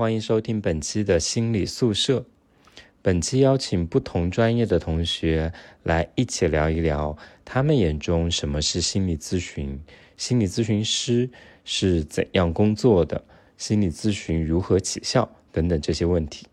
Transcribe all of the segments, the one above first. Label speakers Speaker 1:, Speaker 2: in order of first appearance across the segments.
Speaker 1: 欢迎收听本期的心理宿舍。本期邀请不同专业的同学来一起聊一聊，他们眼中什么是心理咨询，心理咨询师是怎样工作的，心理咨询如何起效等等这些问题。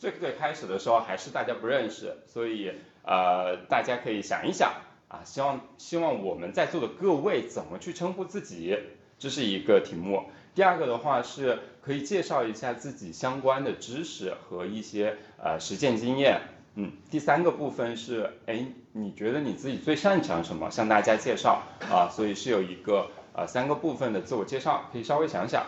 Speaker 1: 最最开始的时候还是大家不认识，所以呃，大家可以想一想啊，希望希望我们在座的各位怎么去称呼自己，这是一个题目。第二个的话是可以介绍一下自己相关的知识和一些呃实践经验。嗯，第三个部分是，哎，你觉得你自己最擅长什么？向大家介绍啊，所以是有一个呃三个部分的自我介绍，可以稍微想想。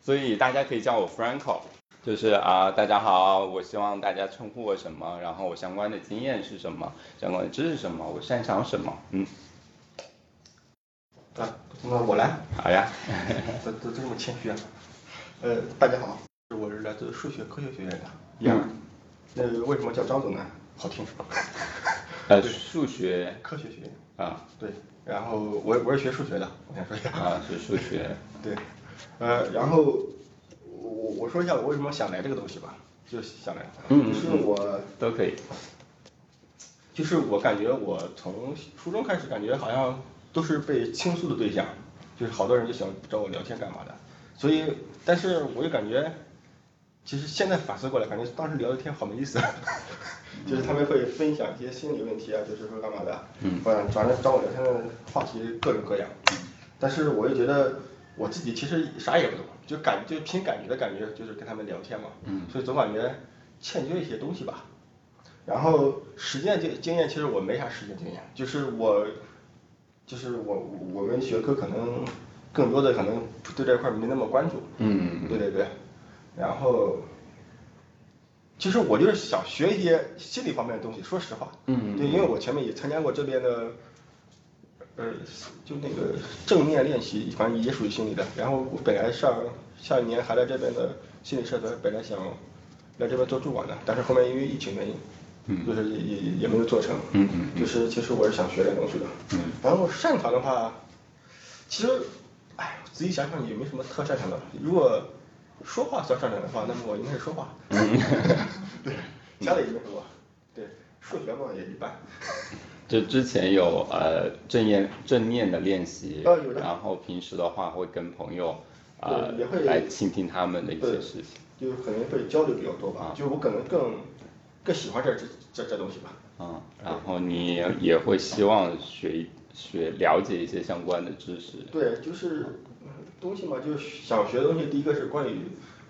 Speaker 1: 所以大家可以叫我 Franco。就是啊，大家好，我希望大家称呼我什么，然后我相关的经验是什么，相关的知识什么，我擅长什么，嗯。
Speaker 2: 啊，那我来。
Speaker 1: 好呀。
Speaker 2: 都都这么谦虚啊。呃，大家好，我是来自数学科学学院的。嗯。那为什么叫张总呢？好听？
Speaker 1: 呃，数学
Speaker 2: 科学学院。
Speaker 1: 啊。
Speaker 2: 对。然后我我是学数学的，我先说一下。
Speaker 1: 啊，学数学。
Speaker 2: 对。呃，然后。我我说一下我为什么想来这个东西吧，就想来，就是我
Speaker 1: 都可以，
Speaker 2: 就是我感觉我从初中开始感觉好像都是被倾诉的对象，就是好多人就想找我聊天干嘛的，所以但是我又感觉，其实现在反思过来，感觉当时聊的天好没意思，就是他们会分享一些心理问题啊，就是说干嘛的，嗯，反正找我聊天的话题各种各样，但是我又觉得我自己其实啥也不懂。就感就凭感觉的感觉，就是跟他们聊天嘛，所以总感觉欠缺一些东西吧。然后实践经经验，其实我没啥实践经验，就是我就是我我们学科可能更多的可能对这块没那么关注。
Speaker 1: 嗯
Speaker 2: 对对对。然后其实我就是想学一些心理方面的东西，说实话。
Speaker 1: 嗯
Speaker 2: 对，因为我前面也参加过这边的。呃，就那个正面练习，反正也属于心理的。然后我本来上下一年还在这边的心理社团，本来想来这边做助管的，但是后面因为疫情原因，
Speaker 1: 嗯，
Speaker 2: 就是也也也没有做成。
Speaker 1: 嗯嗯。
Speaker 2: 就是其实我是想学点东西的。
Speaker 1: 嗯。
Speaker 2: 然后擅长的话，其实，哎，仔细想想也没什么特擅长的。如果说话算擅长的话，那么我应该是说话。
Speaker 1: 嗯。
Speaker 2: 对，其他的也没什么。对，数学嘛也一般。
Speaker 1: 就之前有呃正念正念的练习，然后平时的话会跟朋友啊来倾听他们的一些事情，
Speaker 2: 就可能会交流比较多吧，就我可能更更喜欢这这这这东西吧。
Speaker 1: 嗯，然后你也会希望学学了解一些相关的知识。
Speaker 2: 对，就是东西嘛，就是想学的东西，第一个是关于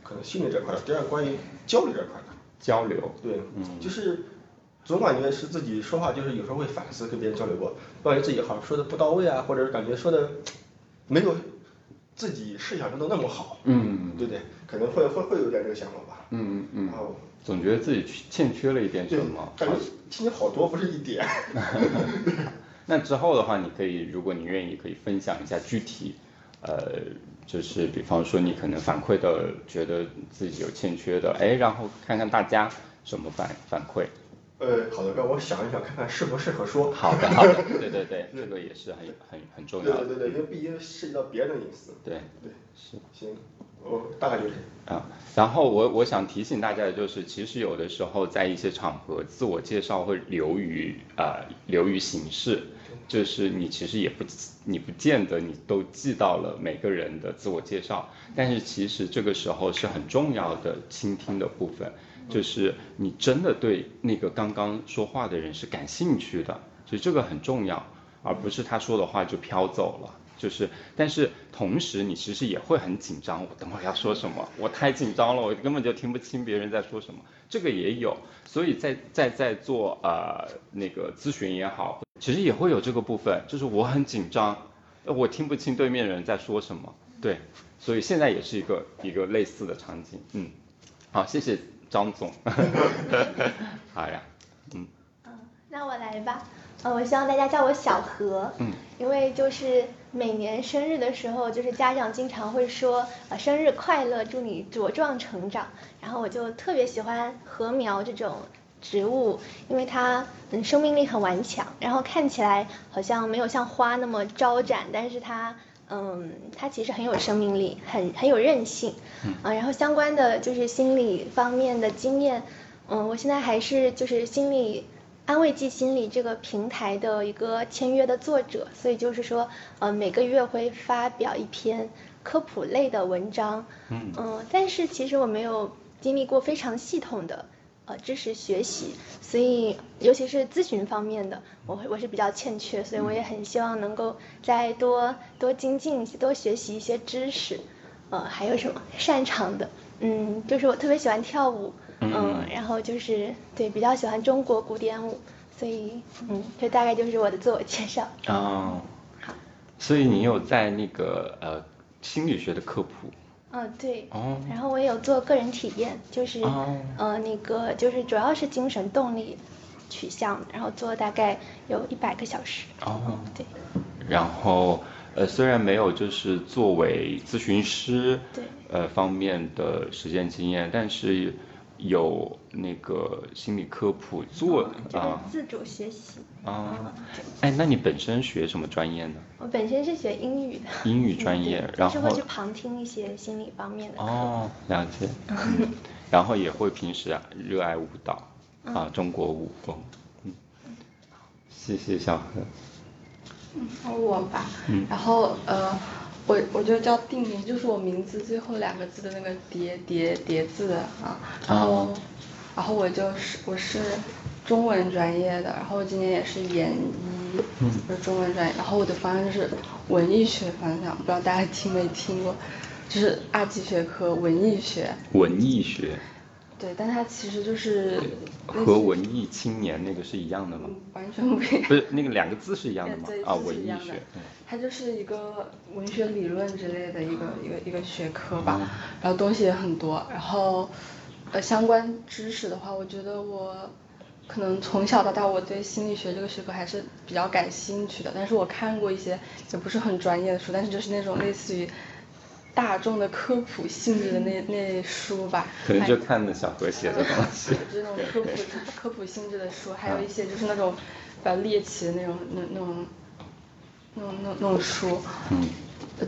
Speaker 2: 可能心理这块的，第二关于交流这块的。
Speaker 1: 交流。
Speaker 2: 对，嗯，就是。总感觉是自己说话，就是有时候会反思，跟别人交流过，感觉自己好像说的不到位啊，或者是感觉说的没有自己设想中的那么好，
Speaker 1: 嗯，
Speaker 2: 对不对？可能会会会有点这个想法吧，
Speaker 1: 嗯嗯嗯，总觉得自己欠缺了一点什么，
Speaker 2: 感觉欠缺好多，不是一点。
Speaker 1: 那之后的话，你可以，如果你愿意，可以分享一下具体，呃，就是比方说你可能反馈的，觉得自己有欠缺的，哎，然后看看大家什么反反馈。
Speaker 2: 呃，好的，让我想一想，看看适不适合说。
Speaker 1: 好的，好的，对对对，这个也是很很很重要
Speaker 2: 的。对对对，因为毕竟涉及到别人的隐私。
Speaker 1: 对
Speaker 2: 对，
Speaker 1: 是。
Speaker 2: 行，我大概就是
Speaker 1: 啊。然后我我想提醒大家的就是，其实有的时候在一些场合，自我介绍会流于啊流于形式，就是你其实也不你不见得你都记到了每个人的自我介绍，但是其实这个时候是很重要的倾听的部分。就是你真的对那个刚刚说话的人是感兴趣的，所以这个很重要，而不是他说的话就飘走了。就是，但是同时你其实也会很紧张，我等会要说什么？我太紧张了，我根本就听不清别人在说什么。这个也有，所以在在在做呃那个咨询也好，其实也会有这个部分，就是我很紧张，我听不清对面人在说什么。对，所以现在也是一个一个类似的场景。嗯，好，谢谢。张总，好呀，
Speaker 3: 嗯，嗯，那我来吧，呃，我希望大家叫我小何，
Speaker 1: 嗯，
Speaker 3: 因为就是每年生日的时候，就是家长经常会说，呃，生日快乐，祝你茁壮成长，然后我就特别喜欢禾苗这种植物，因为它嗯生命力很顽强，然后看起来好像没有像花那么招展，但是它嗯它其实很有生命力，很很有韧性。嗯。啊，然后相关的就是心理方面的经验，嗯，我现在还是就是心理安慰剂心理这个平台的一个签约的作者，所以就是说呃每个月会发表一篇科普类的文章。嗯。嗯，但是其实我没有经历过非常系统的。呃，知识学习，所以尤其是咨询方面的，我会我是比较欠缺，所以我也很希望能够再多多精进，多学习一些知识。呃，还有什么擅长的？嗯，就是我特别喜欢跳舞，嗯，然后就是对比较喜欢中国古典舞，所以嗯，这大概就是我的自我介绍。
Speaker 1: 哦，好，所以你有在那个呃心理学的科普。
Speaker 3: 嗯，对，然后我也有做个人体验，就是呃那个就是主要是精神动力取向，然后做大概有一百个小时。哦，对。
Speaker 1: 然后呃虽然没有就是作为咨询师
Speaker 3: 对
Speaker 1: 呃方面的实践经验，但是。有那个心理科普做
Speaker 3: 啊，自主学习
Speaker 1: 啊，哎，那你本身学什么专业呢？
Speaker 3: 我本身是学英语的。
Speaker 1: 英语专业，然后
Speaker 3: 会去旁听一些心理方面的。
Speaker 1: 哦，了解。然后也会平时啊热爱舞蹈啊，中国舞风。嗯，谢谢小何。
Speaker 4: 嗯，我吧。嗯。然后呃。我我就叫定名，就是我名字最后两个字的那个叠叠叠字啊，然后然后我就是我是中文专业的，然后今年也是研一，我是中文专业，然后我的方向就是文艺学方向，不知道大家听没听过，就是二级学科文艺学。
Speaker 1: 文艺学。
Speaker 4: 对，但它其实就是
Speaker 1: 和文艺青年那个是一样的吗？
Speaker 4: 完全不一样。
Speaker 1: 不是那个两个字是一样的吗？啊，文艺学。
Speaker 4: 它就是一个文学理论之类的一个一个一个学科吧，然后东西也很多，然后呃相关知识的话，我觉得我可能从小到大我对心理学这个学科还是比较感兴趣的，但是我看过一些也不是很专业的书，但是就是那种类似于。大众的科普性质的那 那书吧，
Speaker 1: 可能就看的小何写的东西。
Speaker 4: 就那种科普科普性质的书，还有一些就是那种比较猎奇的那种那那种那种那那种书，嗯，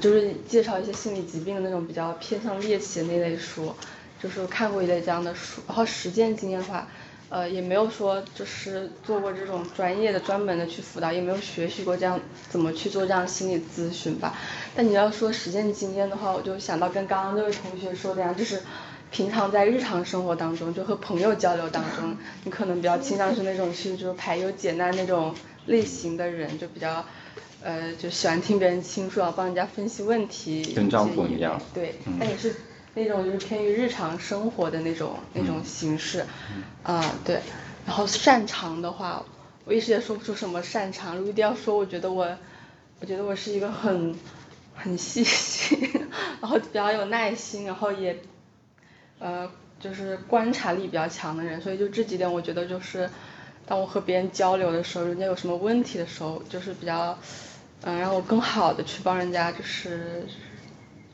Speaker 4: 就是介绍一些心理疾病的那种比较偏向猎奇的那类书，就是看过一类这样的书，然后实践经验的话。呃，也没有说就是做过这种专业的、专门的去辅导，也没有学习过这样怎么去做这样心理咨询吧。但你要说实践经验的话，我就想到跟刚刚那位同学说的呀，就是平常在日常生活当中，就和朋友交流当中，你可能比较倾向是那种去就是排忧解难那种类型的人，就比较呃就喜欢听别人倾诉啊，帮人家分析问题。
Speaker 1: 跟张总一样。
Speaker 4: 对，但也是。那种就是偏于日常生活的那种那种形式，啊对，然后擅长的话，我一时也说不出什么擅长。如果一定要说，我觉得我，我觉得我是一个很很细心，然后比较有耐心，然后也，呃，就是观察力比较强的人。所以就这几点，我觉得就是，当我和别人交流的时候，人家有什么问题的时候，就是比较，嗯，让我更好的去帮人家，就是，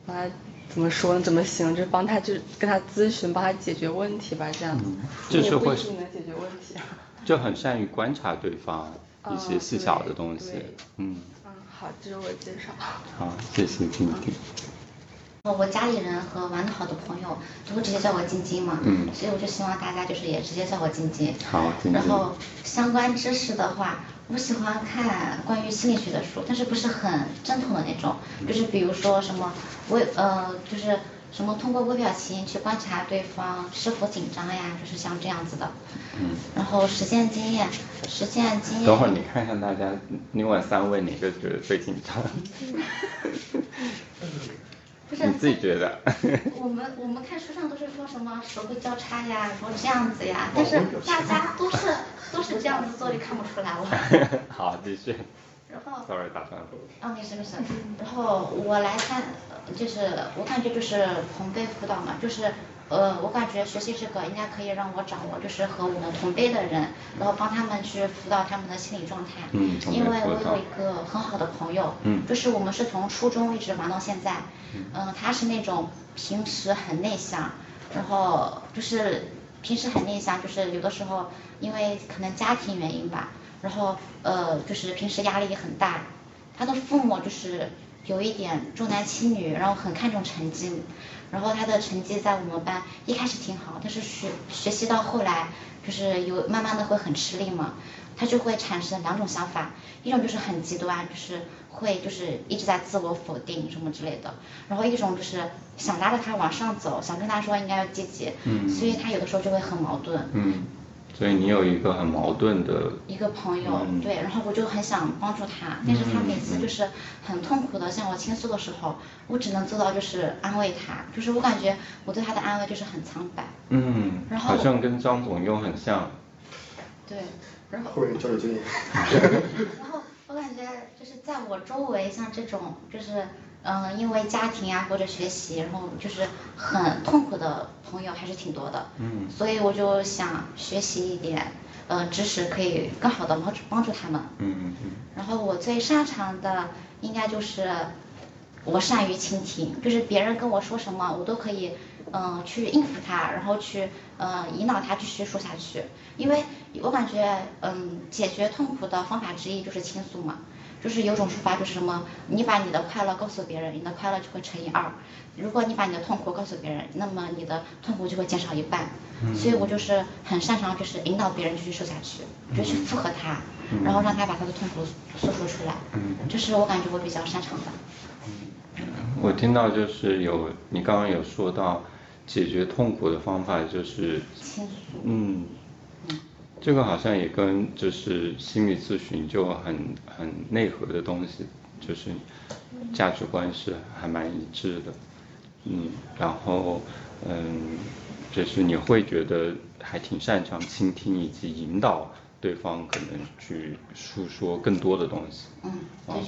Speaker 4: 把他。怎么说呢？怎么形容？就是帮他，就是跟他咨询，帮他解决问题吧，这样子。
Speaker 1: 就是会。
Speaker 4: 能解决问题。
Speaker 1: 就很善于观察对方一些细小的东西。
Speaker 4: 嗯。嗯，好，这是我介绍。
Speaker 1: 好，谢谢晶晶。
Speaker 5: 我家里人和玩的好的朋友都会直接叫我晶晶嘛，嗯，所以我就希望大家就是也直接叫我晶晶。
Speaker 1: 好，晶晶。
Speaker 5: 然后相关知识的话。我喜欢看关于心理学的书，但是不是很正统的那种，就是比如说什么微呃，就是什么通过微表情去观察对方是否紧张呀，就是像这样子的。嗯。然后实践经验，实践经验。
Speaker 1: 等会儿你看看大家另外三位哪个觉得最紧张？
Speaker 5: 不是
Speaker 1: 你自己觉得？
Speaker 5: 我们我们看书上都是说什么手会交叉呀，说这样子呀，但是大家都是都是这样子做，就看不出来了。
Speaker 1: 好，继续。
Speaker 5: 然后。
Speaker 1: Sorry，打断了。
Speaker 5: 哦，没事没事。然后我来看，就是我感觉就是同辈辅导嘛，就是。呃，我感觉学习这个应该可以让我掌握，就是和我们同辈的人，然后帮他们去辅导他们的心理状态。嗯，因为我有一个很好的朋友，嗯，就是我们是从初中一直玩到现在，嗯，他是那种平时很内向，然后就是平时很内向，就是有的时候因为可能家庭原因吧，然后呃就是平时压力很大，他的父母就是有一点重男轻女，然后很看重成绩，然后他的成绩在我们班一开始挺好，但是学学习到后来就是有慢慢的会很吃力嘛，他就会产生两种想法，一种就是很极端，就是会就是一直在自我否定什么之类的，然后一种就是想拉着他往上走，想跟他说应该要积极，所以他有的时候就会很矛盾。
Speaker 1: 嗯，所以你有一个很矛盾的，
Speaker 5: 一个朋友，
Speaker 1: 嗯。
Speaker 5: 对，然后我就很想帮助他，但是他每次就是很痛苦的向我倾诉的时候，我只能做到就是安慰他，就是我感觉我对他的安慰就是很苍白，
Speaker 1: 嗯，
Speaker 5: 然后
Speaker 1: 好像跟张总又很像，
Speaker 5: 对，然后
Speaker 2: 后面交流经验。
Speaker 5: 然后我感觉就是在我周围像这种就是嗯、因为家庭啊或者学习，然后就是很痛苦的朋友还是挺多的，
Speaker 1: 嗯
Speaker 5: 所以我就想学习一点呃知识，可以更好的帮助帮助他们。
Speaker 1: 嗯嗯嗯，
Speaker 5: 然后我最擅长的应该就是我善于倾听，就是别人跟我说什么，我都可以嗯、呃去应付他，然后去呃引导他继续说下去。因为我感觉嗯解决痛苦的方法之一就是倾诉嘛，就是有种说法就是什么，你把你的快乐告诉别人，你的快乐就会乘以二；如果你把你的痛苦告诉别人，那么你的痛苦就会减少一半。所以我就是很擅长就是引导别人继续瘦下去，就去附和他，然后让他把他的痛苦诉说出来。这是我感觉我比较擅长的。
Speaker 1: 我听到就是有你刚刚有说到解决痛苦的方法就是
Speaker 5: 倾诉。
Speaker 1: 嗯，这个好像也跟就是心理咨询就很很内核的东西，就是价值观是还蛮一致的，嗯，然后嗯，就是你会觉得还挺擅长倾听以及引导对方可能去诉说更多的东西，
Speaker 5: 嗯。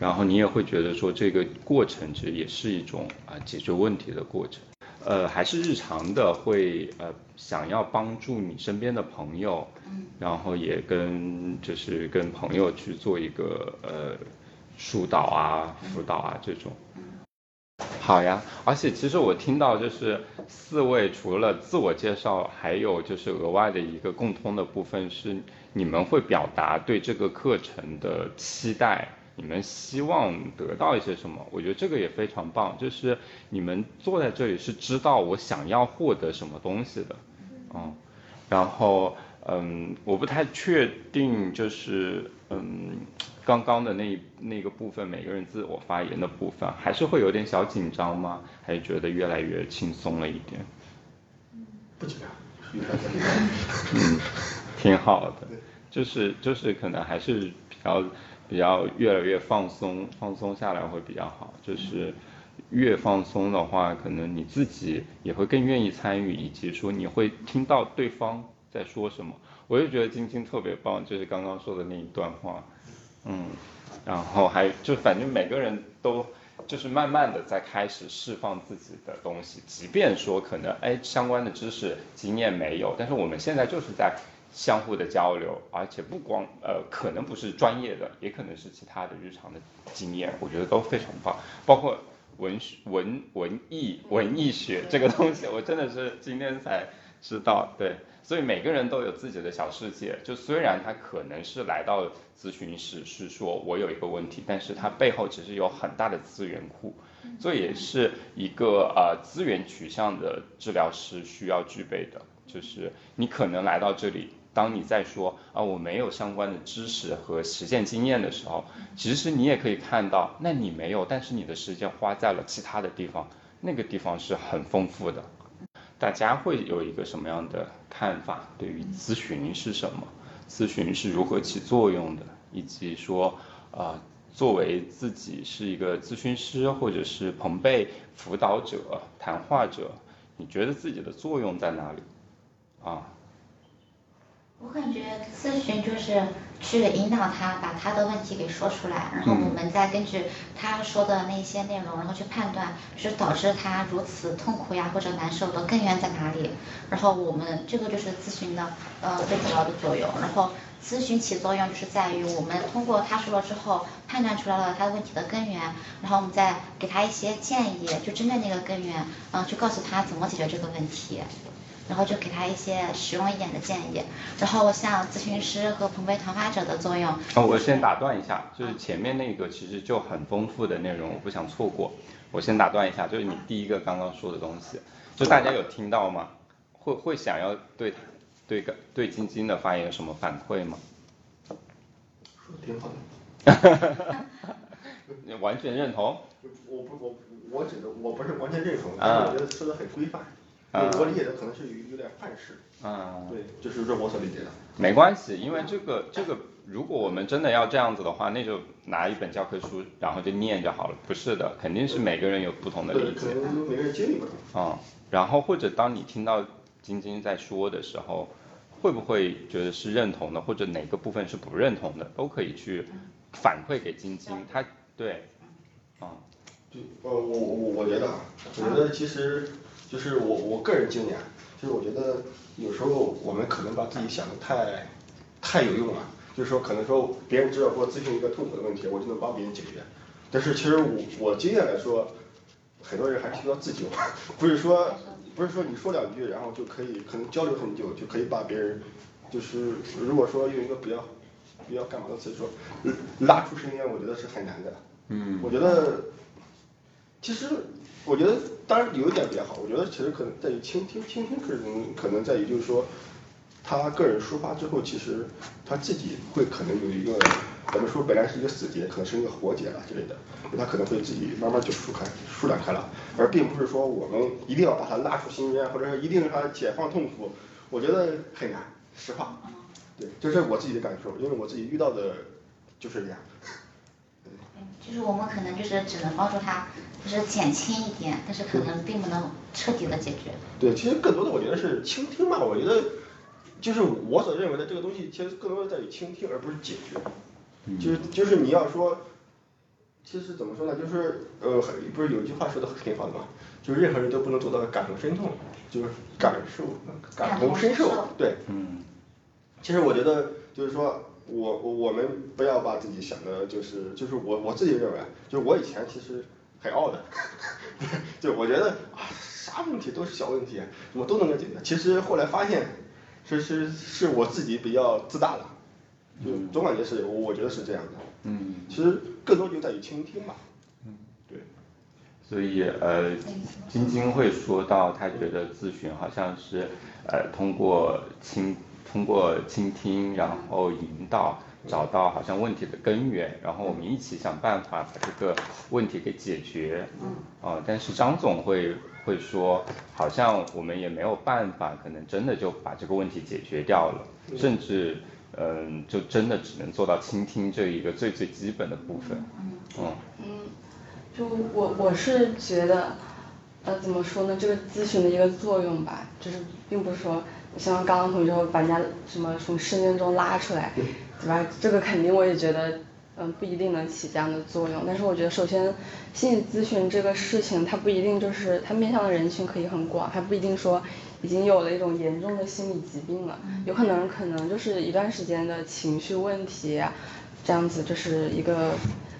Speaker 1: 然后你也会觉得说这个过程其实也是一种啊、解决问题的过程，呃，还是日常的会呃想要帮助你身边的朋友，
Speaker 5: 嗯，
Speaker 1: 然后也跟就是跟朋友去做一个呃疏导啊、辅导啊这种。好呀，而且其实我听到就是四位除了自我介绍，还有就是额外的一个共通的部分是你们会表达对这个课程的期待，你们希望得到一些什么？我觉得这个也非常棒，就是你们坐在这里是知道我想要获得什么东西的，嗯，然后嗯，我不太确定就是嗯。刚刚的那那个部分，每个人自我发言的部分，还是会有点小紧张吗？还是觉得越来越轻松了一点？
Speaker 2: 不紧张，
Speaker 1: 嗯，挺好的，就是就是可能还是比较比较越来越放松，放松下来会比较好。就是越放松的话，可能你自己也会更愿意参与，以及说你会听到对方在说什么。我就觉得晶晶特别棒，就是刚刚说的那一段话，嗯，然后还就反正每个人都。就是慢慢的在开始释放自己的东西，即便说可能哎相关的知识经验没有，但是我们现在就是在相互的交流，而且不光呃可能不是专业的，也可能是其他的日常的经验，我觉得都非常棒，包括文学文文艺文艺学这个东西，我真的是今天才知道，对，所以每个人都有自己的小世界，就虽然他可能是来到咨询室是说我有一个问题，但是他背后其实有很大的资源库，这也是一个呃资源取向的治疗师需要具备的，就是你可能来到这里。当你在说啊我没有相关的知识和实践经验的时候，其实你也可以看到，那你没有，但是你的时间花在了其他的地方，那个地方是很丰富的。大家会有一个什么样的看法？对于咨询是什么？咨询是如何起作用的？以及说，啊、作为自己是一个咨询师或者是朋辈辅导者、谈话者，你觉得自己的作用在哪里？啊，
Speaker 5: 我感觉咨询就是去引导他把他的问题给说出来，然后我们再根据他说的那些内容，然后去判断是导致他如此痛苦呀或者难受的根源在哪里。然后我们这个就是咨询的呃最主要的作用。然后咨询起作用就是在于我们通过他说了之后，判断出来了他的问题的根源，然后我们再给他一些建议，就针对那个根源，嗯、去告诉他怎么解决这个问题。然后就给他一些实用一点的建议。然后像咨询师和朋辈谈话者的作用。
Speaker 1: 啊，我先打断一下，就是前面那个其实就很丰富的内容，我不想错过。我先打断一下，就是你第一个刚刚说的东西，就大家有听到吗？会会想要对对个对晶晶的发言有什么反馈吗？
Speaker 2: 说的挺好的。
Speaker 1: 完全认同。
Speaker 2: 我不我我指的我不是完全认同，但是我觉得说的很规范。我理解的可能是有有点范式。
Speaker 1: 嗯。
Speaker 2: 对，就是这我所理解的。
Speaker 1: 没关系，因为这个这个，如果我们真的要这样子的话，那就拿一本教科书，然后就念就好了。不是的，肯定是每个人有不同的理解。
Speaker 2: 可能每个人经历不同。
Speaker 1: 嗯，然后或者当你听到晶晶在说的时候，会不会觉得是认同的，或者哪个部分是不认同的，都可以去反馈给晶晶，她对，嗯。
Speaker 2: 就呃我我我觉得啊，我觉得其实就是我我个人经验，就是我觉得有时候我们可能把自己想的太太有用了，就是说可能说别人只要给我咨询一个痛苦的问题，我就能帮别人解决。但是其实我我经验来说，很多人还是需要自救，不是说不是说你说两句然后就可以可能交流很久就可以把别人就是如果说用一个比较比较干嘛的词说拉出深渊，我觉得是很难的。
Speaker 1: 嗯。
Speaker 2: 我觉得。其实我觉得，当然有一点比较好，我觉得其实可能在于倾听，倾听可能可能在于就是说，他个人抒发之后，其实他自己会可能有一个，咱们说本来是一个死结，可能是一个活结了之类的，他可能会自己慢慢就舒开、舒展开了，而并不是说我们一定要把他拉出深渊，或者说一定让他解放痛苦，我觉得很难，实话，对，这是我自己的感受，因为我自己遇到的就是这样。
Speaker 5: 就是我们可能就是只能帮助他，就是减轻一点，但是可能并不能彻底的解决。
Speaker 2: 对，其实更多的我觉得是倾听吧，我觉得就是我所认为的这个东西，其实更多的在于倾听，而不是解决。就是就是你要说，其实怎么说呢？就是呃，不是有句话说的挺好的嘛，就是任何人都不能做到感同身痛，就是感受感同身受。对，
Speaker 1: 嗯。
Speaker 2: 其实我觉得就是说。我我们不要把自己想的，就是就是我我自己认为，就是我以前其实很傲的，就我觉得啊啥问题都是小问题，我都能够解决。其实后来发现，是是是我自己比较自大了，就总感觉是我我觉得是这样的。
Speaker 1: 嗯。
Speaker 2: 其实更多就在于倾听吧。
Speaker 1: 嗯。
Speaker 2: 对。
Speaker 1: 所以呃，晶晶会说到，她觉得咨询好像是呃通过倾。通过倾听，然后引导，找到好像问题的根源，然后我们一起想办法把这个问题给解决。嗯。啊，但是张总会会说，好像我们也没有办法，可能真的就把这个问题解决掉了，甚至嗯，就真的只能做到倾听这一个最最基本的部分。
Speaker 4: 嗯。嗯。嗯，就我我是觉得，呃，怎么说呢？这个咨询的一个作用吧，就是并不是说。像刚刚同学说把人家什么从深渊中拉出来，对吧？这个肯定我也觉得，嗯，不一定能起这样的作用。但是我觉得，首先，心理咨询这个事情，它不一定就是它面向的人群可以很广，它不一定说已经有了一种严重的心理疾病了，有可能可能就是一段时间的情绪问题，这样子就是一个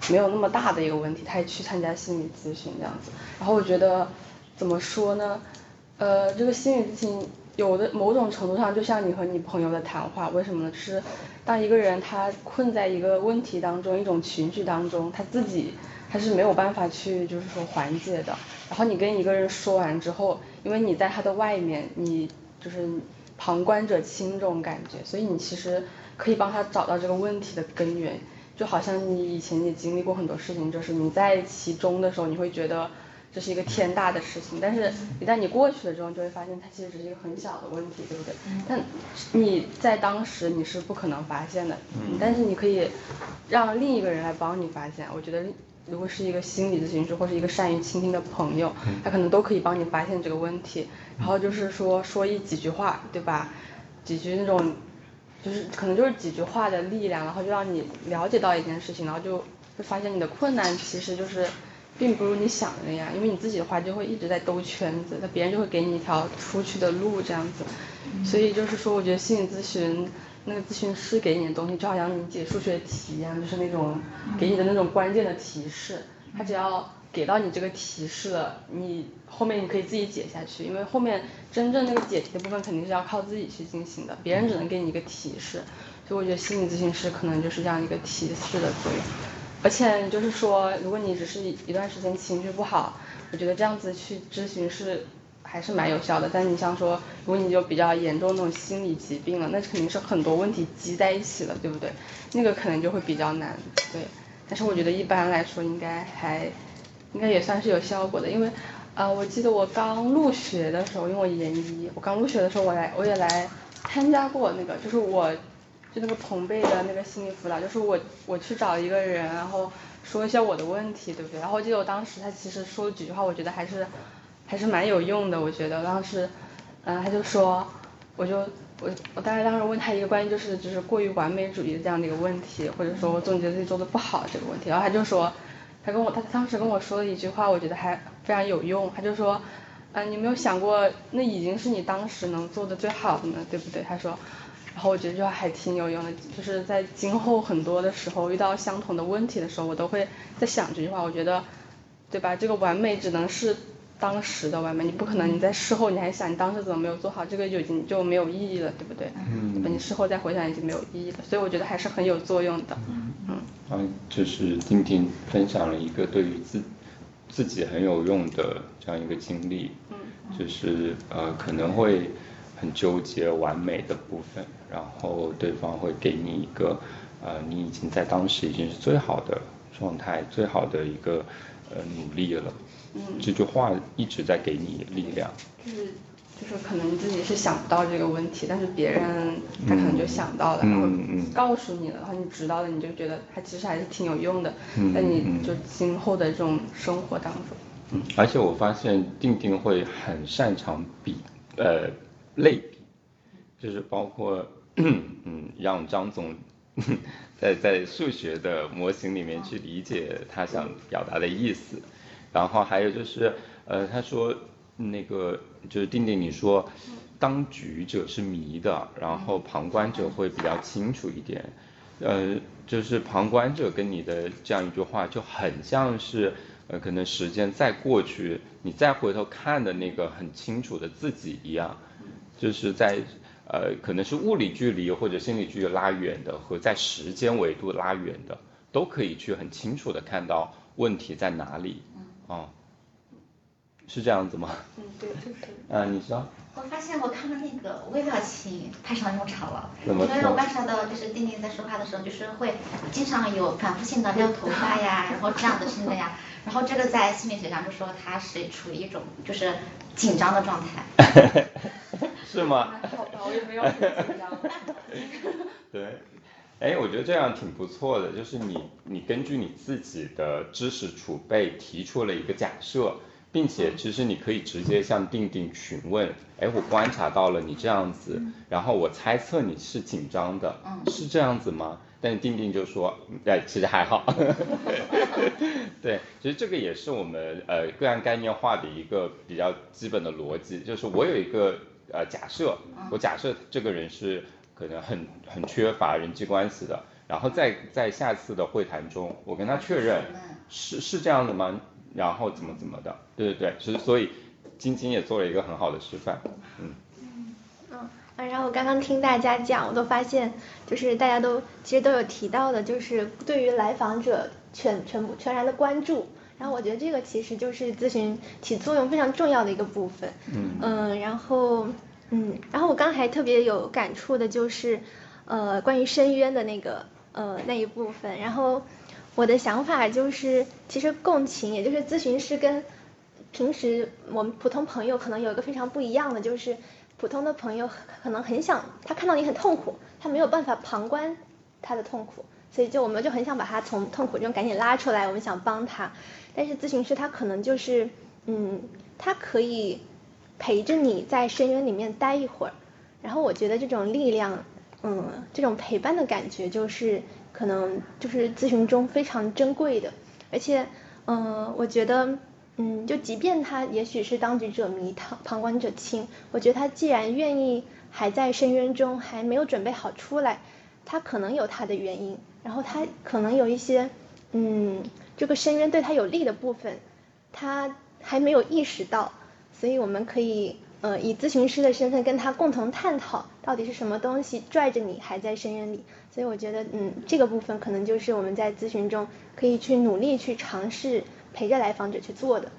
Speaker 4: 没有那么大的一个问题，他也去参加心理咨询这样子。然后我觉得，怎么说呢？呃，这个心理咨询。有的某种程度上，就像你和你朋友的谈话，为什么呢？是当一个人他困在一个问题当中，一种情绪当中，他自己他是没有办法去就是说缓解的。然后你跟一个人说完之后，因为你在他的外面，你就是旁观者清这种感觉，所以你其实可以帮他找到这个问题的根源。就好像你以前也经历过很多事情，就是你在其中的时候，你会觉得。这是一个天大的事情，但是一旦你过去了之后，就会发现它其实只是一个很小的问题，对不对？但你在当时你是不可能发现的，但是你可以让另一个人来帮你发现。我觉得如果是一个心理咨询师或是一个善于倾听的朋友，他可能都可以帮你发现这个问题。然后就是说说一几句话，对吧？几句那种就是可能就是几句话的力量，然后就让你了解到一件事情，然后就会发现你的困难其实就是。并不如你想的那样，因为你自己的话就会一直在兜圈子，那别人就会给你一条出去的路这样子。所以就是说，我觉得心理咨询那个咨询师给你的东西，就好像你解数学题一样，就是那种给你的那种关键的提示。他只要给到你这个提示了，你后面你可以自己解下去，因为后面真正那个解题的部分肯定是要靠自己去进行的，别人只能给你一个提示，所以我觉得心理咨询师可能就是这样一个提示的作用，而且就是说，如果你只是一段时间情绪不好，我觉得这样子去咨询是还是蛮有效的，但你像说，如果你就比较严重那种心理疾病了，那肯定是很多问题积在一起了，对不对？那个可能就会比较难，对，但是我觉得一般来说应该还。应该也算是有效果的，因为，呃，我记得我刚入学的时候，因为我研一，我刚入学的时候，我来我也来参加过那个，就是我，就那个朋辈的那个心理辅导，就是我我去找一个人，然后说一下我的问题，对不对？然后记得我当时他其实说了几句话，我觉得还是还是蛮有用的，我觉得当时，嗯，他就说，我就我我大概当时问他一个关于就是就是过于完美主义的这样的一个问题，或者说我总觉得自己做的不好这个问题，然后他就说。他跟我，他当时跟我说了一句话，我觉得还非常有用。他就说，嗯，你没有想过，那已经是你当时能做的最好的呢，对不对？他说，然后我觉得这话还挺有用的，就是在今后很多的时候遇到相同的问题的时候，我都会在想这句话。我觉得，对吧？这个完美只能是当时的完美，你不可能你在事后你还想你当时怎么没有做好，这个就已经就没有意义了，对不对？嗯。你事后再回想已经没有意义了，所以我觉得还是很有作用的。嗯。
Speaker 1: 嗯，就是丁丁分享了一个对于自自己很有用的这样一个经历，嗯就是呃可能会很纠结完美的部分，然后对方会给你一个呃你已经在当时已经是最好的状态，最好的一个呃努力了，这句话一直在给你力量。
Speaker 4: 就是就是可能自己是想不到这个问题，但是别人他可能就想到了，然后告诉你了，然后你知道了，你就觉得他其实还是挺有用的，在你就今后的这种生活当中。
Speaker 1: 嗯，而且我发现定定会很擅长比呃类比，就是包括嗯让张总在在数学的模型里面去理解他想表达的意思，然后还有就是呃他说。那个就是定定，你说当局者是迷的，然后旁观者会比较清楚一点。呃，就是旁观者跟你的这样一句话就很像是，呃，可能时间再过去，你再回头看的那个很清楚的自己一样，就是在呃，可能是物理距离或者心理距离拉远的，和在时间维度拉远的，都可以去很清楚的看到问题在哪里。嗯。是这样子吗？
Speaker 4: 嗯，对，就是。啊，
Speaker 1: 你说。
Speaker 5: 我发现我看到那个微表情派上用场了。因为我观察到，就是丁丁在说话的时候，就是会经常有反复性的撩头发呀，然后这样的性的呀。然后这个在心理学上就说他是处于一种就是紧张的状态。
Speaker 1: 是吗？
Speaker 4: 好吧，我也没有很紧张。
Speaker 1: 对。哎，我觉得这样挺不错的，就是你你根据你自己的知识储备提出了一个假设，并且其实你可以直接向定定询问，哎，我观察到了你这样子，然后我猜测你是紧张的，是这样子吗？但是定定就说，哎，其实还好。对，其实这个也是我们呃个案概念化的一个比较基本的逻辑，就是我有一个呃假设，我假设这个人是。可能很很缺乏人际关系的，然后在在下次的会谈中，我跟他确认是是这样的吗？然后怎么怎么的？对对对，其实所以晶晶也做了一个很好的示范，
Speaker 3: 嗯嗯嗯，然后我刚刚听大家讲，我都发现就是大家都其实都有提到的，就是对于来访者全全部全然的关注，然后我觉得这个其实就是咨询起作用非常重要的一个部分，嗯嗯，然后。嗯，然后我刚才特别有感触的就是，呃，关于深渊的那个呃那一部分。然后我的想法就是，其实共情，也就是咨询师跟平时我们普通朋友可能有一个非常不一样的，就是普通的朋友可能很想他看到你很痛苦，他没有办法旁观他的痛苦，所以就我们就很想把他从痛苦中赶紧拉出来，我们想帮他。但是咨询师他可能就是，嗯，他可以。陪着你在深渊里面待一会儿，然后我觉得这种力量，嗯，这种陪伴的感觉就是可能就是咨询中非常珍贵的，而且，嗯，我觉得，嗯，就即便他也许是当局者迷，旁旁观者清，我觉得他既然愿意还在深渊中，还没有准备好出来，他可能有他的原因，然后他可能有一些，嗯，这个深渊对他有利的部分，他还没有意识到，所以我们可以呃以咨询师的身份跟他共同探讨到底是什么东西拽着你还在深渊里。所以我觉得嗯这个部分可能就是我们在咨询中可以去努力去尝试陪着来访者去做的。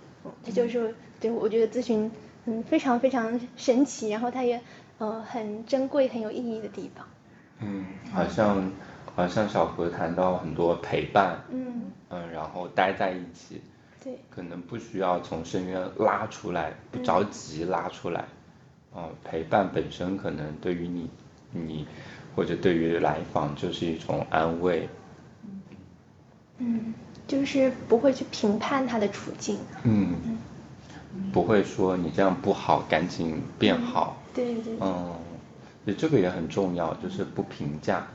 Speaker 3: 这就是对我觉得咨询嗯非常非常神奇，然后它也呃很珍贵很有意义的地方。
Speaker 1: 嗯，好像好像小何谈到很多陪伴，
Speaker 3: 嗯。
Speaker 1: 嗯，然后待在一起，
Speaker 3: 对，
Speaker 1: 可能不需要从深渊拉出来，不着急拉出来，嗯，陪伴本身可能对于你你或者对于来访就是一种安慰，
Speaker 3: 嗯，就是不会去评判他的处境，
Speaker 1: 嗯，不会说你这样不好，赶紧变好，
Speaker 3: 对对。对，
Speaker 1: 嗯，对，这个也很重要，就是不评价。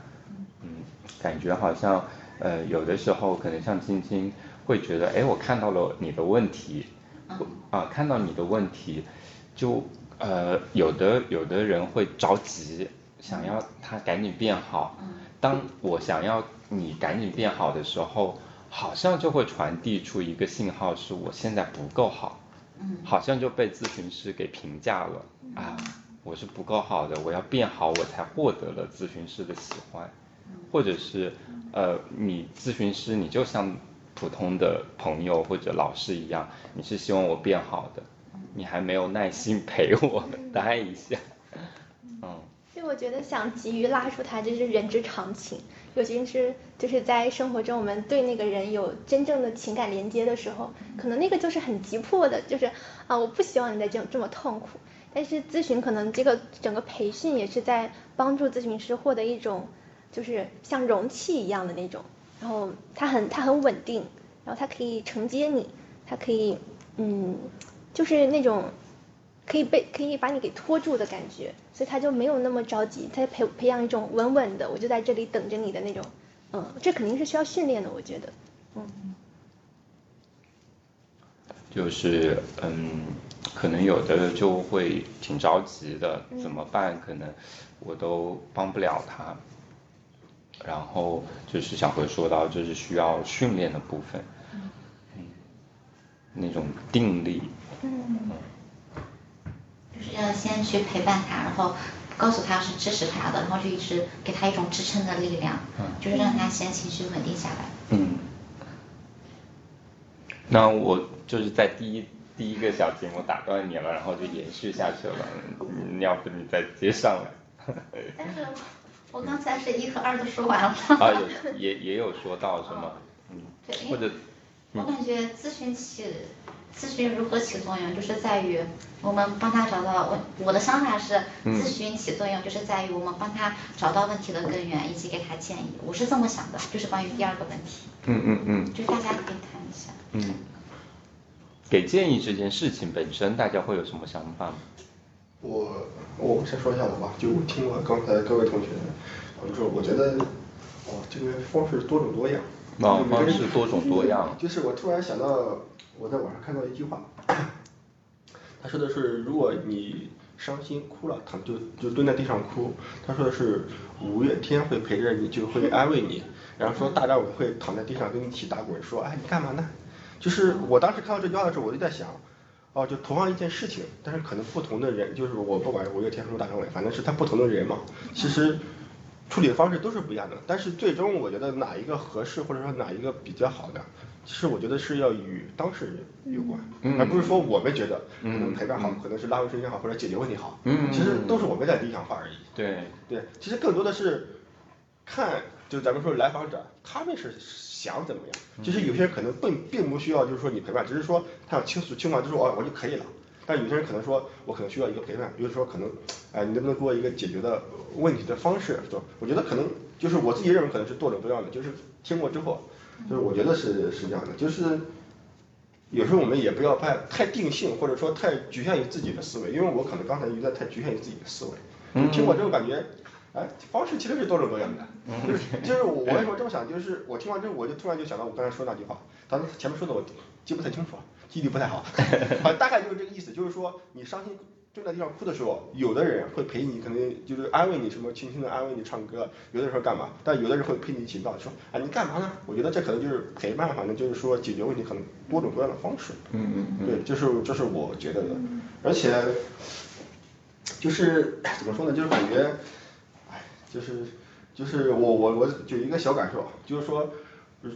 Speaker 1: 嗯，感觉好像呃有的时候可能像晶晶会觉得，哎，我看到了你的问题，啊，看到你的问题，就呃有的有的人会着急，想要他赶紧变好。当我想要你赶紧变好的时候，好像就会传递出一个信号，是我现在不够好。好像就被咨询师给评价了啊，我是不够好的，我要变好，我才获得了咨询师的喜欢，或者是呃，你咨询师你就像普通的朋友或者老师一样，你是希望我变好的，你还没有耐心陪我待一下，嗯，
Speaker 3: 所以我觉得想急于拉出他，这是人之常情。尤其是就是在生活中，我们对那个人有真正的情感连接的时候，可能那个就是很急迫的，就是啊，我不希望你再这这么痛苦。但是咨询可能这个整个培训也是在帮助咨询师获得一种就是像容器一样的那种，然后它很它很稳定，然后它可以承接你，它可以嗯，就是那种可以被可以把你给拖住的感觉，所以他就没有那么着急，他培培养一种稳稳的，我就在这里等着你的那种，嗯，这肯定是需要训练的，我觉得，嗯，
Speaker 1: 就是嗯，可能有的就会挺着急的，怎么办？可能我都帮不了他。然后就是小何说到，就是需要训练的部分，嗯，那种定力，
Speaker 3: 嗯，
Speaker 5: 就是要先去陪伴他，然后告诉他是支持他的，然后就一直给他一种支撑的力量，就是让他先情绪稳定下来。
Speaker 1: 嗯，那我就是在第一第一个小节目打断你了，然后就延续下去了，你要不你再接上来。
Speaker 5: 但是我刚才是一和二都说完了。
Speaker 1: 啊，有也也有说到是吗？嗯，
Speaker 5: 对，
Speaker 1: 或者
Speaker 5: 我感觉咨询起咨询如何起作用，就是在于我们帮他找到我我的想法是，咨询起作用就是在于我们帮他找到问题的根源，以及给他建议。我是这么想的，就是关于第二个问题，
Speaker 1: 嗯嗯嗯
Speaker 5: 就是大家可以谈一下。
Speaker 1: 嗯，给建议这件事情本身，大家会有什么想法吗？
Speaker 2: 我我先说一下我吧，就我听了刚才各位同学我就说，我觉得，哦，这个方式多种多样。
Speaker 1: 啊
Speaker 2: 每个人
Speaker 1: 方式多种多样
Speaker 2: 就是我突然想到，我在网上看到一句话，他说的是，如果你伤心哭了，躺就就蹲在地上哭，他说的是五月天会陪着你，就会安慰你，然后说大张伟会躺在地上跟你一起打滚，说，哎，你干嘛呢？就是我当时看到这句话的时候，我就在想。哦，就同样一件事情，但是可能不同的人，就是我不管五月天说大张伟，反正是他不同的人嘛，其实处理的方式都是不一样的。但是最终我觉得哪一个合适，或者说哪一个比较好的，其实我觉得是要与当事人有关，
Speaker 1: 嗯
Speaker 2: 而不是说我们觉得可能
Speaker 1: 嗯
Speaker 2: 陪伴好，可能是拉回时间好，或者解决问题好，
Speaker 1: 嗯
Speaker 2: 其实都是我们在理想化而已。
Speaker 1: 对，
Speaker 2: 对，其实更多的是看，就咱们说来访者他们是想怎么样。其实有些人可能并并不需要，就是说你陪伴，只是说他想倾诉，倾完之后哦我就可以了。但有些人可能说，我可能需要一个陪伴，有的时候可能，哎，你能不能给我一个解决的问题的方式？是吧？我觉得可能就是我自己认为可能是多种多样的，就是听过之后，就是我觉得是是这样的，就是有时候我们也不要太太定性，或者说太局限于自己的思维，因为我可能刚才有点太局限于自己的思维，就听过之后感觉，哎，方式其实是多种多样的，就是 就是我为什么这么想，就是我听完之后我就突然就想到我刚才说那句话，当时前面说的我记不太清楚，记忆力不太好，大概就是这个意思，就是说你伤心蹲在地上哭的时候，有的人会陪你，可能就是安慰你，什么轻轻的安慰你唱歌，有的人说干嘛，但有的人会陪你一起闹，说啊你干嘛呢？我觉得这可能就是陪伴，反正就是说解决问题可能多种多样的方式。
Speaker 1: 嗯嗯嗯。
Speaker 2: 对，就是这是我觉得的，而且就是怎么说呢，就是感觉，哎，就是就是我我我就一个小感受，就是说。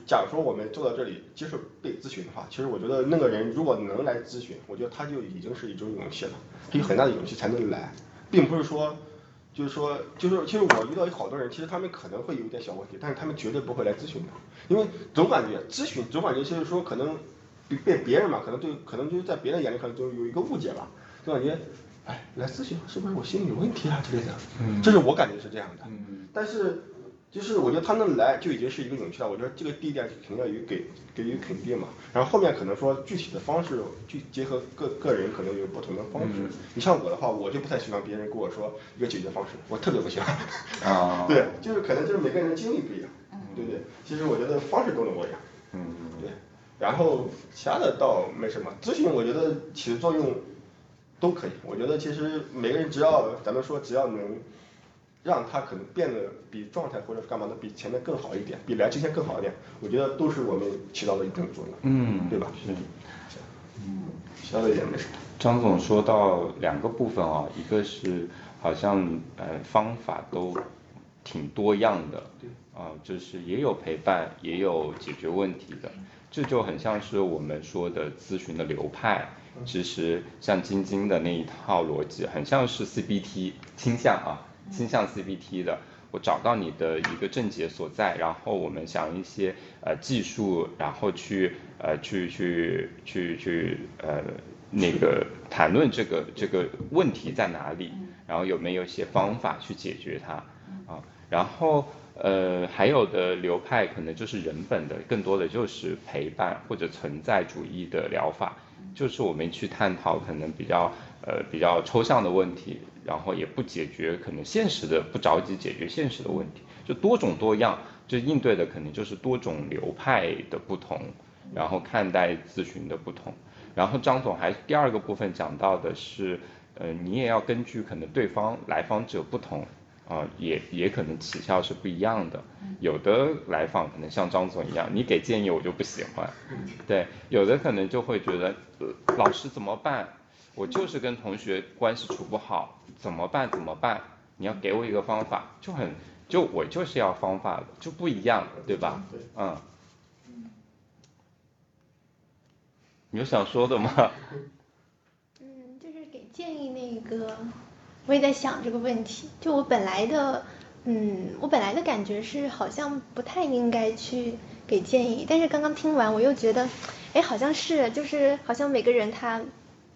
Speaker 2: 假如说我们坐到这里接受被咨询的话，其实我觉得那个人如果能来咨询，我觉得他就已经是一种勇气了，他有很大的勇气才能来，并不是说，就是说，就是其实我遇到有好多人，其实他们可能会有一点小问题，但是他们绝对不会来咨询的，因为总感觉咨询总感觉就是说可能被别人嘛，可能对，可能就是在别人眼里可能就有一个误解吧，总感觉，哎，来咨询是不是我心里有问题啊之类的，嗯这是我感觉是这样的，嗯但是。就是我觉得他能来就已经是一个勇气了，我觉得这个第一点肯定要予给给予肯定嘛，然后后面可能说具体的方式，具结合个个人可能有不同的方式。你像我的话，我就不太喜欢别人跟我说一个解决方式，我特别不喜欢。啊。对，就是可能就是每个人的经历不一样，对不对？其实我觉得方式都能不一样。嗯。对。然后其他的倒没什么，咨询我觉得起的作用都可以，我觉得其实每个人只要咱们说只要能。让他可能变得比状态或者干嘛的比前面更好一点，比来之前更好一点，我觉得都是我们起到了一定的作用，嗯，对吧？
Speaker 1: 是，
Speaker 2: 嗯，其他的也没什么。
Speaker 1: 张总说到两个部分啊，一个是好像呃方法都挺多样的，对，啊，就是也有陪伴，也有解决问题的，这就很像是我们说的咨询的流派，其实像晶晶的那一套逻辑，很像是 CBT 倾向啊。倾向 CBT 的，我找到你的一个症结所在，然后我们想一些呃技术，然后去呃去去去去呃那个谈论这个这个问题在哪里，然后有没有一些方法去解决它啊，然后呃还有的流派可能就是人本的，更多的就是陪伴或者存在主义的疗法，就是我们去探讨可能比较呃比较抽象的问题。然后也不解决可能现实的，不着急解决现实的问题，就多种多样，就应对的可能就是多种流派的不同，然后看待咨询的不同。然后张总还第二个部分讲到的是，呃，你也要根据可能对方来访者不同，啊，也也可能起效是不一样的。有的来访可能像张总一样，你给建议我就不喜欢，对，有的可能就会觉得，老师怎么办？我就是跟同学关系处不好，怎么办？怎么办？你要给我一个方法，就很就我就是要方法的，就不一样，对吧？嗯。有想说的吗？
Speaker 3: 嗯，就是给建议那个，我也在想这个问题。就我本来的，嗯，我本来的感觉是好像不太应该去给建议，但是刚刚听完我又觉得，哎，好像是，就是好像每个人他。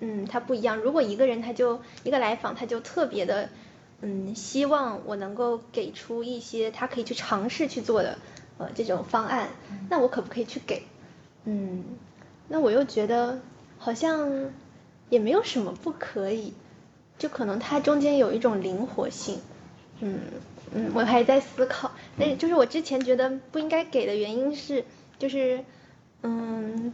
Speaker 3: 嗯，他不一样。如果一个人他就一个来访，他就特别的，嗯，希望我能够给出一些他可以去尝试去做的，呃，这种方案，那我可不可以去给？嗯，那我又觉得好像也没有什么不可以，就可能它中间有一种灵活性。嗯嗯，我还在思考。那就是我之前觉得不应该给的原因是，就是嗯，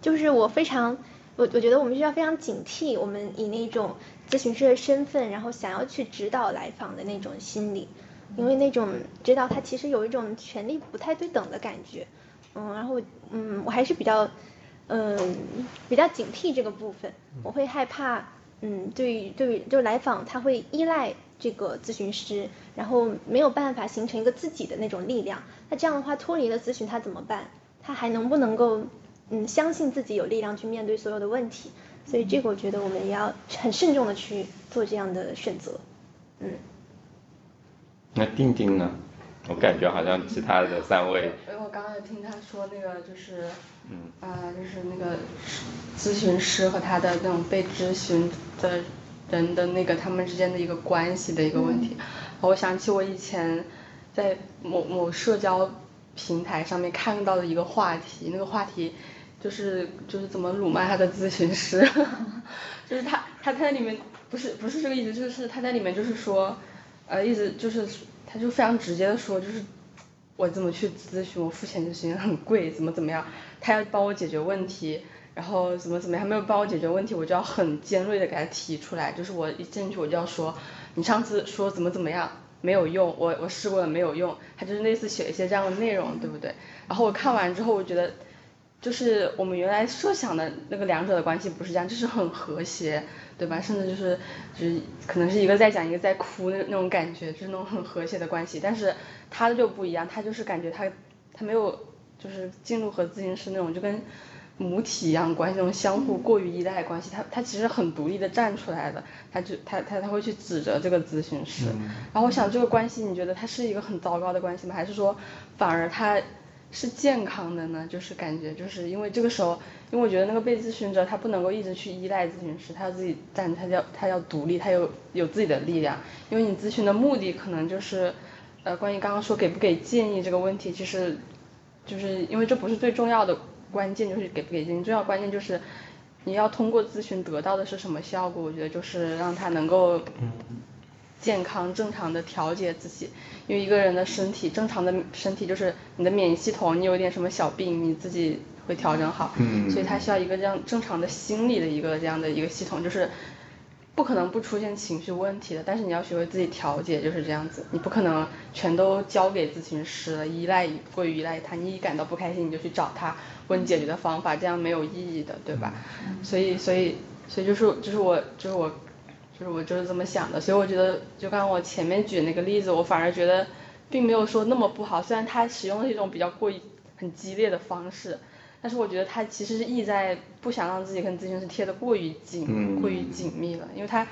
Speaker 3: 就是我非常。我我觉得我们需要非常警惕，我们以那种咨询师的身份，然后想要去指导来访的那种心理，因为那种指导他其实有一种权力不太对等的感觉，嗯，然后嗯，我还是比较嗯比较警惕这个部分，我会害怕嗯对于对于就来访他会依赖这个咨询师，然后没有办法形成一个自己的那种力量，那这样的话脱离了咨询他怎么办？他还能不能够？嗯，相信自己有力量去面对所有的问题，所以这个我觉得我们也要很慎重的去做这样的选择。嗯。
Speaker 1: 那定定呢？我感觉好像其他的三位。
Speaker 4: 我刚才听他说那个就是，嗯，啊，就是那个咨询师和他的那种被咨询的人的那个他们之间的一个关系的一个问题，我想起我以前在某某社交平台上面看到的一个话题，那个话题。就是就是怎么辱骂他的咨询师，就是他他他在里面不是不是这个意思，就是他在里面就是说，呃，一直就是他就非常直接的说，就是我怎么去咨询，我付钱咨询很贵，怎么怎么样，他要帮我解决问题，然后怎么怎么样，还没有帮我解决问题，我就要很尖锐的给他提出来，就是我一进去我就要说，你上次说怎么怎么样没有用，我我试过了没有用，他就是类似写一些这样的内容，对不对？然后我看完之后，我觉得，就是我们原来设想的那个两者的关系不是这样，就是很和谐，对吧？甚至就是就是可能是一个在讲一个在哭那那种感觉，就是那种很和谐的关系，但是他的就不一样，他就是感觉他他没有就是进入和咨询师那种就跟。母体一样关系，那种相互过于依赖关系，他他其实很独立的站出来的，他就他他他会去指责这个咨询师，然后我想这个关系你觉得他是一个很糟糕的关系吗？还是说反而它是健康的呢？就是感觉就是因为这个时候，因为我觉得那个被咨询者他不能够一直去依赖咨询师，他要自己站，他要他要独立，他有有自己的力量，因为你咨询的目的可能就是呃关于刚刚说给不给建议这个问题，其实就是因为这不是最重要的。关键就是给不给建议，重要关键就是你要通过咨询得到的是什么效果？我觉得就是让他能够健康正常的调节自己，因为一个人的身体正常的身体就是你的免疫系统，你有点什么小病你自己会调整好，嗯所以他需要一个这样正常的心理的一个这样的一个系统，就是。不可能不出现情绪问题的，但是你要学会自己调节，就是这样子。你不可能全都交给咨询师了，依赖过于依赖他。你一感到不开心，你就去找他问解决的方法，这样没有意义的，对吧？所以，所以，所以就是，就是我，就是我，就是我就是这么想的。所以我觉得，就刚刚我前面举那个例子，我反而觉得并没有说那么不好。虽然他使用了一种比较过于很激烈的方式。但是我觉得他其实是意在不想让自己跟咨询师贴得过于紧，过于紧密了，因为他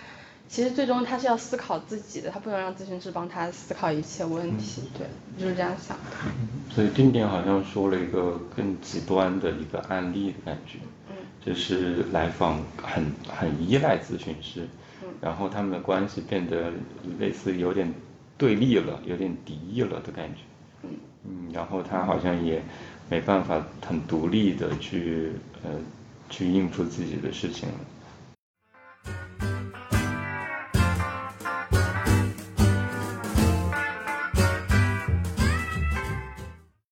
Speaker 4: 其实最终他是要思考自己的，他不能让咨询师帮他思考一切问题，对，就是这样想的。
Speaker 1: 所以定定好像说了一个更极端的一个案例的感觉，就是来访很很依赖咨询师，然后他们的关系变得类似有点对立了有点敌意了的感觉。嗯。然后他好像也没办法很独立的去呃去应付自己的事情了。